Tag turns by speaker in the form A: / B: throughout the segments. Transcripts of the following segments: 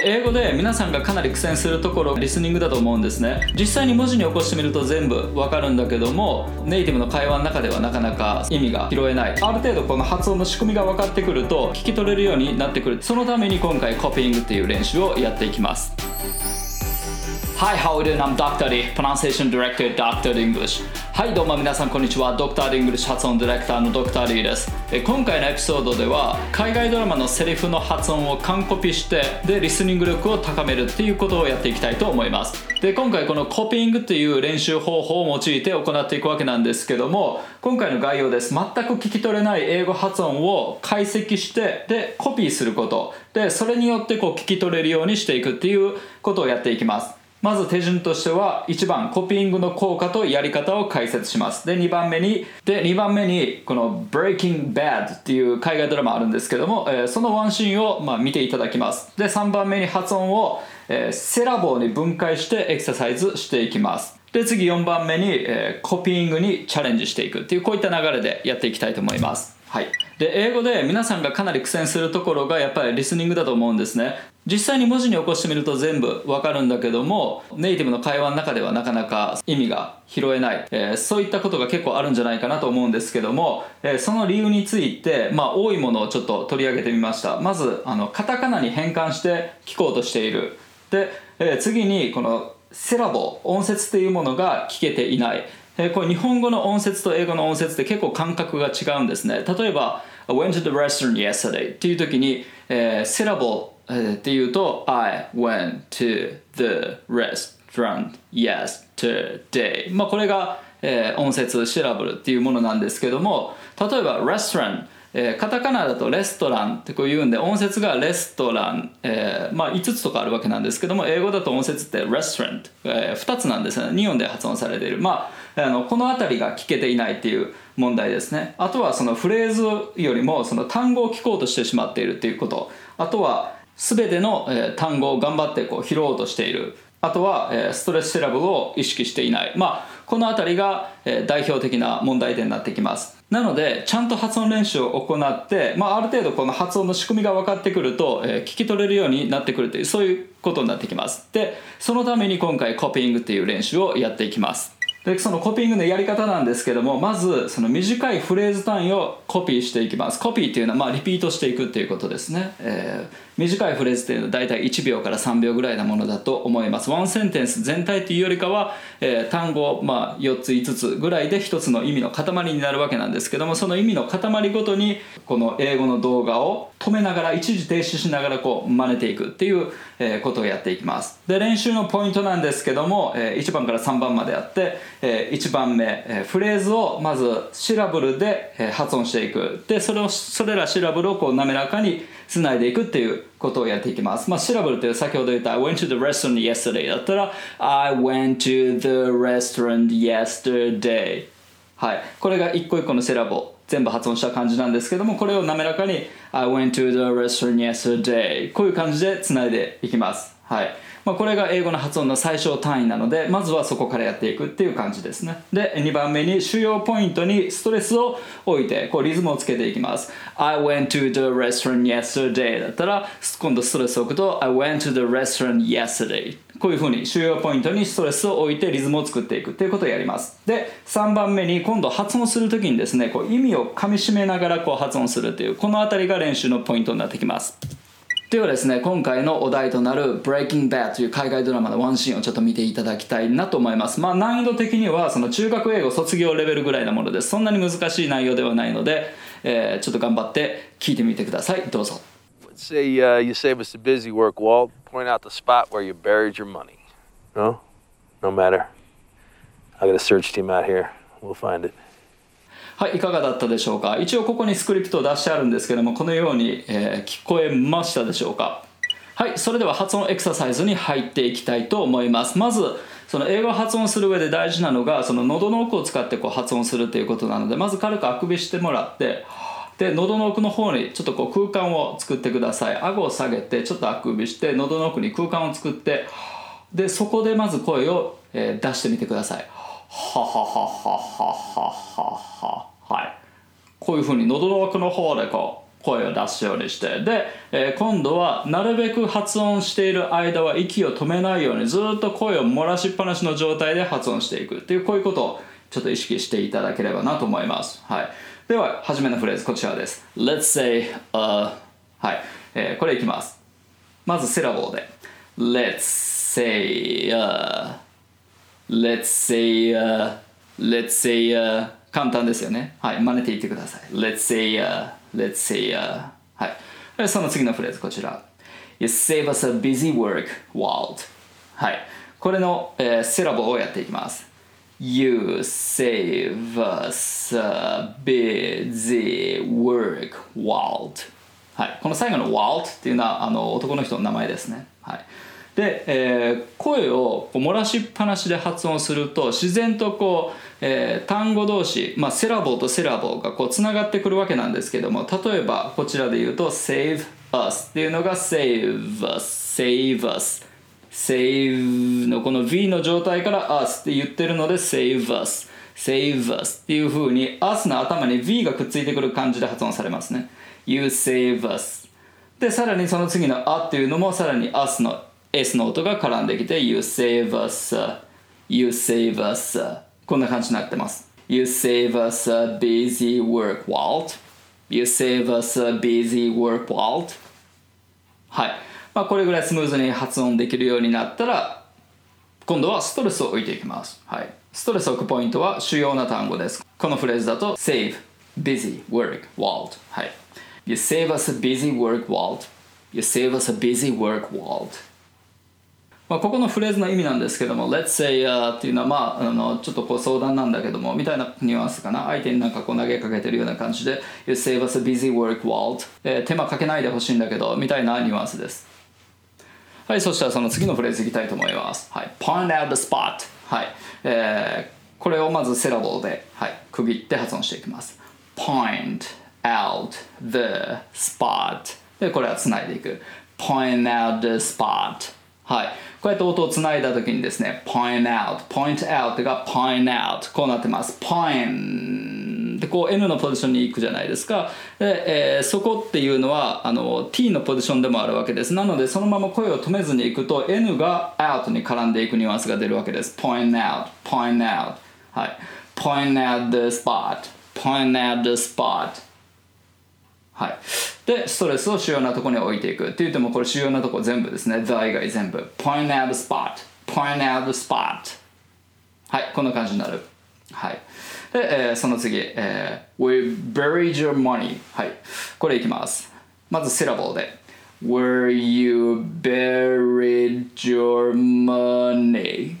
A: 英語で皆さんがかなり苦戦するところリスニングだと思うんですね。実際に文字に起こしてみると全部わかるんだけどもネイティブの会話の中ではなかなか意味が拾えない。ある程度この発音の仕組みが分かってくると聞き取れるようになってくる。そのために今回コピーングっていう練習をやっていきます。Hi, how are you? Doing? I'm Dr. D, Pronunciation Director Dr. English はいどうも皆さんこんにちは Dr. English 発音ディレクターの Dr. D です今回のエピソードでは海外ドラマのセリフの発音を完コピしてでリスニング力を高めるっていうことをやっていきたいと思いますで今回このコピングっていう練習方法を用いて行っていくわけなんですけども今回の概要です全く聞き取れない英語発音を解析してでコピーすることでそれによってこう聞き取れるようにしていくっていうことをやっていきますまず手順としては1番コピーングの効果とやり方を解説します。で2番目にで2番目にこの Breaking Bad っていう海外ドラマあるんですけども、えー、そのワンシーンをまあ見ていただきます。で3番目に発音を、えー、セラボーに分解してエクササイズしていきます。で次4番目に、えー、コピーングにチャレンジしていくっていうこういった流れでやっていきたいと思います。はい、で英語で皆さんがかなり苦戦するところがやっぱりリスニングだと思うんですね。実際に文字に起こしてみると全部わかるんだけどもネイティブの会話の中ではなかなか意味が拾えない、えー、そういったことが結構あるんじゃないかなと思うんですけども、えー、その理由について、まあ、多いものをちょっと取り上げてみました。まずあのカタカナに変換して聞こうとしている。で、えー、次にこのセラボ音節っていうものが聞けていない。えこれ日本語の音節と英語の音節って結構感覚が違うんですね。例えば I went to the restaurant yesterday っていう時に、えー、セラボ、っていうと I went to the restaurant yesterday. まあこれが、えー、音節シラブルっていうものなんですけども例えば restaurant えー、カタカナだとレストランってこう言うんで音節がレストラン、えー、まあ5つとかあるわけなんですけども英語だと音節ってレストラン、えー、2つなんですね。2音で発音されている。まああのこの辺りが聞けていないっていう問題ですね。あとはそのフレーズよりもその単語を聞こうとしてしまっているっていうこと。あとは全ての、単語を頑張ってこう拾おうとしている。あとは、ストレスシラブルを意識していない。まあこの辺りが、代表的な問題点になってきます。なのでちゃんと発音練習を行って、まあ、ある程度この発音の仕組みが分かってくると、聞き取れるようになってくるというそういうことになってきます。でそのために今回コピーングっていう練習をやっていきます。でそのコピーングのやり方なんですけどもまずその短いフレーズ単位をコピーしていきます。コピーっていうのはまあリピートしていくっていうことですね、えー、短いフレーズっていうのは大体1秒から3秒ぐらいなものだと思います。ワンセンテンス全体っていうよりかは、えー、単語、まあ、4つ5つぐらいで1つの意味の塊になるわけなんですけどもその意味の塊ごとにこの英語の動画を止めながら一時停止しながらこう真似ていくっていうことをやっていきます。で練習のポイントなんですけども1番から3番まであって1番目フレーズをまずシラブルで発音していくでそれをそれらシラブルをこう滑らかにつないでいくっていうことをやっていきます。まあ、シラブルっていう先ほど言った I went to the restaurant yesterday だったら I went to the restaurant yesterday はい。これが一個一個のセラボ全部発音した感じなんですけどもこれを滑らかに I went to the restaurant yesterday こういう感じでつないでいきます。はい。まあ、これが英語の発音の最小単位なのでまずはそこからやっていくっていう感じですね。で2番目に主要ポイントにストレスを置いてこうリズムをつけていきます。I went to the restaurant yesterday だったら今度ストレスを置くと I went to the restaurant yesterday こういうふうに主要ポイントにストレスを置いてリズムを作っていくっていうことをやります。で3番目に今度発音するときにですねこう意味をかみしめながらこう発音するっていうこの辺りが練習のポイントになってきます。ではですね今回のお題となる「Breaking Bad」という海外ドラマのワンシーンをちょっと見ていただきたいなと思いますまあ難易度的にはその中学英語卒業レベルぐらいなものですそんなに難しい内容ではないので、えー、ちょっと頑張って聞いてみてくださいどうぞ
B: Say、uh, you save us the busy work, Walt. Point out the spot where you buried your money. No? No matter. I got a search team out here. We'll find it.
A: はいいかがだったでしょうか？一応ここにスクリプトを出してあるんですけどもこのように、えー、聞こえましたでしょうか？はいそれでは発音エクササイズに入っていきたいと思います。まずその英語発音する上で大事なのがその喉の奥を使ってこう発音するということなのでまず軽くあくびしてもらってで喉の奥の方にちょっとこう空間を作ってください。顎を下げてちょっとあくびして喉の奥に空間を作ってでそこでまず声を、出してみてください。はははははははい。こういうふうに喉の奥の方でこう声を出すようにして。で、えー、今度はなるべく発音している間は息を止めないようにずっと声を漏らしっぱなしの状態で発音していく。っていうこういうことをちょっと意識していただければなと思います、はい、では初めのフレーズ。こちらです。Let's say、uh、はい、えー、これいきます。まずセラボーで。Let's say、uh Let's say、uh, Let's say、uh, 簡単ですよねはい真似ていってください Let's say、uh, Let's say、uh, はいその次のフレーズこちら You save us a busy work world はいこれの、えーセラボをやっていきます You save us a busy work world はい、この最後の Walt っていうのはあの男の人の名前ですね。はい、で、えー声をこう漏らしっぱなしで発音すると自然とこう、えー単語同士、まあ、セラボーとセラボーがこうつながってくるわけなんですけども例えばこちらで言うと Save us っていうのが Save us Save us Save のこの V の状態から us って言ってるので Save us Save us っていう風に us の頭に V がくっついてくる感じで発音されますね。You save us でさらにその次の「あ」っていうのもさらに「us」の S の音が絡んできて You save us You save us こんな感じになってます You save us a busy work Walt You save us a busy work Walt はい、まあ、これぐらいスムーズに発音できるようになったら今度はストレスを置いていきます、はい、ストレスを置くポイントは主要な単語ですこのフレーズだと save busy work world はい You save us a busy work world You save us a busy work world まあ、ここのフレーズの意味なんですけども Let's say、uh, っていうのは、まあ、あのちょっとこう相談なんだけどもみたいなニュアンスかな相手になんかこう投げかけてるような感じで You save us a busy work world、えー手間かけないでほしいんだけどみたいなニュアンスですはい、そしたらその次のフレーズいきたいと思います。はい、point out the spot。はい、えーこれをまずセラボーで、はい、区切って発音していきます。point out the spot。で、これはつないでいく。point out the spot。はい、こうやって音をつないだ時にですね、point out、point out が point out。こうなってます。point でこう N のポジションに行くじゃないですか。で、えーそこっていうのはあの T のポジションでもあるわけです。なのでそのまま声を止めずに行くと N が out に絡んでいくニュアンスが出るわけです。point out point out はい。point out the spot point out the spot はい、でストレスを主要なところに置いていくって言ってもこれ主要なところ全部ですね the 以外全部 point out spot point out spot はいこんな感じになるはいで、えーその次、えー We buried your money はいこれいきますまずセラボーで Where you buried your money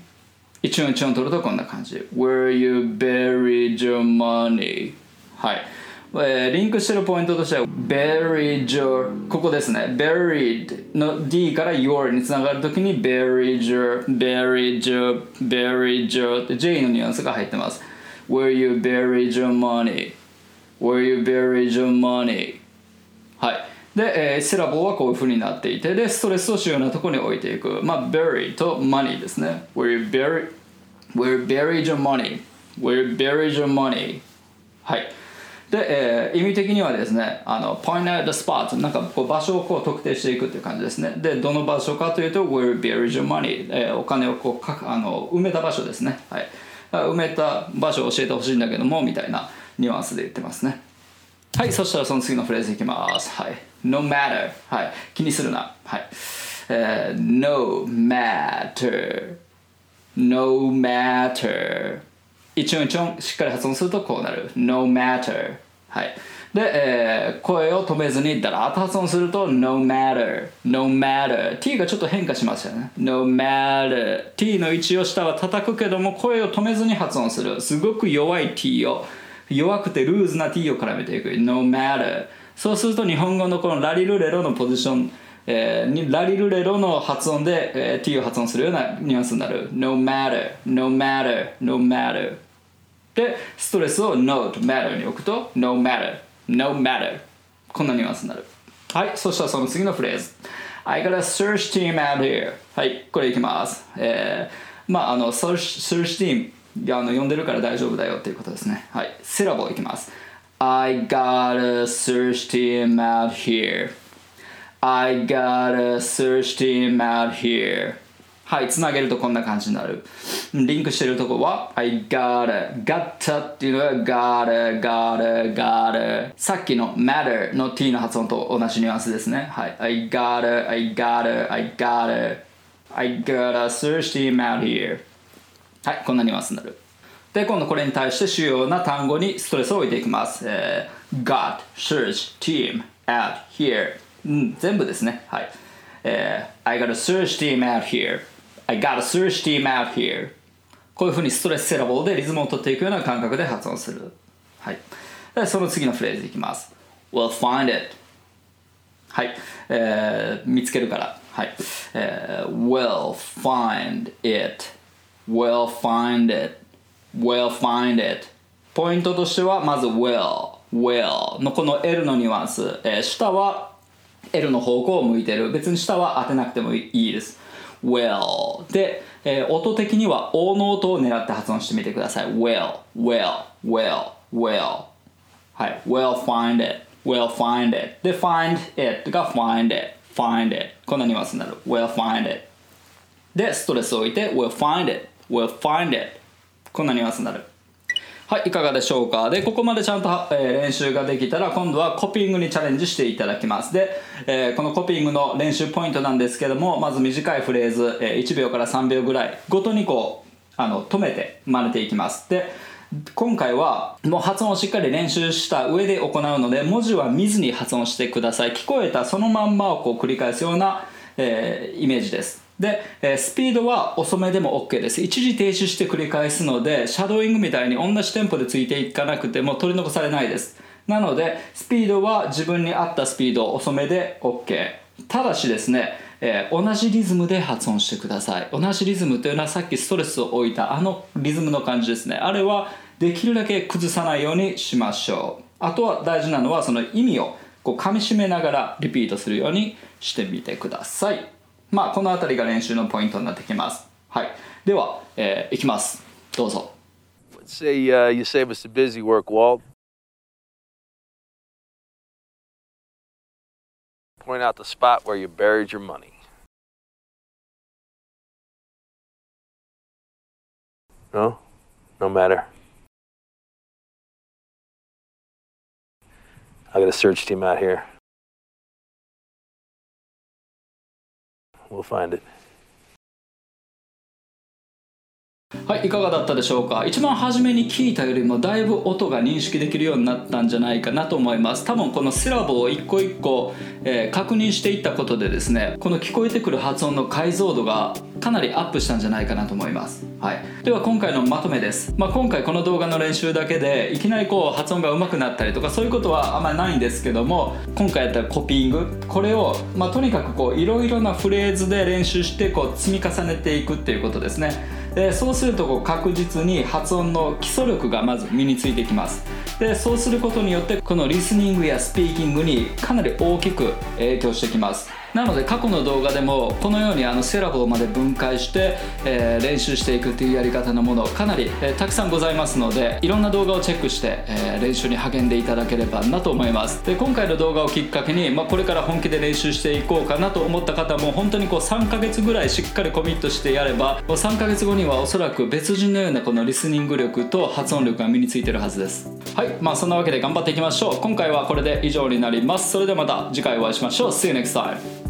A: 一音一音取るとこんな感じ Where you buried your money はい、えーリンクしてるポイントとしては buried your ここですね buried の D から your につながるときに buried your buried your buried your って J のニュアンスが入ってます Where you buried your money Where you buried your money はいで、えーセラボーはこういう風になっていてでストレスを主要なところに置いていくまあ bury と money ですね Where you bury Where you buried your money Where you buried your money はいで、えー意味的にはですねあの point out the spot なんかこう場所をこう特定していくっていう感じですね。でどの場所かというと where buried your money、えーお金をこうかあの埋めた場所ですね。はい。埋めた場所を教えてほしいんだけどもみたいなニュアンスで言ってますね。はいそしたらその次のフレーズいきます。はい。No matter はい。気にするな。はい、えー no matter no matter 一音一音しっかり発音するとこうなる。No matter はい。で、えー声を止めずにだらっと発音すると no matter no matter t がちょっと変化しましたよね。No matter t の位置を下は叩くけども声を止めずに発音する。すごく弱い t を弱くてルーズな t を絡めていく。No matter そうすると日本語のこのラリルレロのポジションえーラリルレロの発音で、えー t を発音するようなニュアンスになる。No matter no matter no matter でストレスを no to matter に置くと no matter no matter こんなニュアンスになるはいそしたらその次のフレーズ I got a search team out here はいこれいきますえー、まああの search, search team があの呼んでるから大丈夫だよっていうことですねはいセラボいきます I got a search him out here I got a search him out here はい、つなげるとこんな感じになる。リンクしてるとこは I gotta, gotta っていうのは gotta, gotta, gotta さっきの matter の t の発音と同じニュアンスですね。はい、I gotta, I gotta, I gotta, I gotta search him out here はい、こんなニュアンスになる。で、今度これに対して主要な単語にストレスを置いていきます。えー、got, search, team, out, here、うん、全部ですね。はい。えー、I gotta search team out here I got a search team out here こういうふうにストレスセラボーでリズムを取っていくような感覚で発音する。はい。でその次のフレーズいきます。We'll find it はい、えー、見つけるから。はい。えー、We'll find it We'll find it We'll find it ポイントとしてはまず will will のこの L のニュアンス、えー、下は L の方向を向いてる別に下は当てなくてもいいです well で、えー、音的には O の音を狙って発音してみてください well well well well はい well find it well find it で find it が find it find it こんなニュアンスになる well find it でストレスを置いて will find it will find it こんなニュアンスになるはい、いかがでしょうか？で、ここまでちゃんと、えー、練習ができたら、今度はコピングにチャレンジしていただきます。で、えー、このコピーングの練習ポイントなんですけども、まず短いフレーズ、えー、1秒から3秒ぐらいごとにこう、あの、止めて真似ていきます。で、今回はもう発音をしっかり練習した上で行うので、文字は見ずに発音してください。聞こえたそのまんまをこう繰り返すような、えー、イメージです。で、え、スピードは遅めでも OK です。一時停止して繰り返すので、シャドーイングみたいに同じテンポでついていかなくても取り残されないです。なので、スピードは自分に合ったスピード、遅めで OK。ただしですね、えー、同じリズムで発音してください。同じリズムというのはさっきストレスを置いたあのリズムの感じですね。あれはできるだけ崩さないようにしましょう。あとは大事なのはその意味をこう噛み締めながらリピートするようにしてみてください。まあこの辺りが練習のポイントになってきますはいでは、えー、いきますどうぞ
B: Say,、uh, you save us the busy work, Walt. Point out the spot where you buried your money. No? No matter. I got a search team out here. We'll find it.
A: はい、いかがだったでしょうか？一番初めに聞いたよりもだいぶ音が認識できるようになったんじゃないかなと思います。多分このシラボを一個一個、えー、確認していったことでですねこの聞こえてくる発音の解像度がかなりアップしたんじゃないかなと思います、はい、では今回のまとめです、まあ、今回この動画の練習だけでいきなりこう発音が上手くなったりとかそういうことはあんまりないんですけども今回やったコピーング。これを、まあ、とにかくこういろいろなフレーズで練習してこう積み重ねていくっていうことですね。でそうするとこう確実に発音の基礎力がまず身についてきます。でそうすることによってこのリスニングやスピーキングにかなり大きく影響してきます。なので過去の動画でもこのようにあのセラボまで分解して、えー、練習していくっていうやり方のものかなり、えー、たくさんございますのでいろんな動画をチェックして、えー、練習に励んでいただければなと思います。で今回の動画をきっかけに、まあ、これから本気で練習していこうかなと思った方も本当にこう3ヶ月ぐらいしっかりコミットしてやれば3ヶ月後にはおそらく別人のようなこのリスニング力と発音力が身についてるはずです。はいまあそんなわけで頑張っていきましょう。今回はこれで以上になります。それではまた次回お会いしましょう。See you next time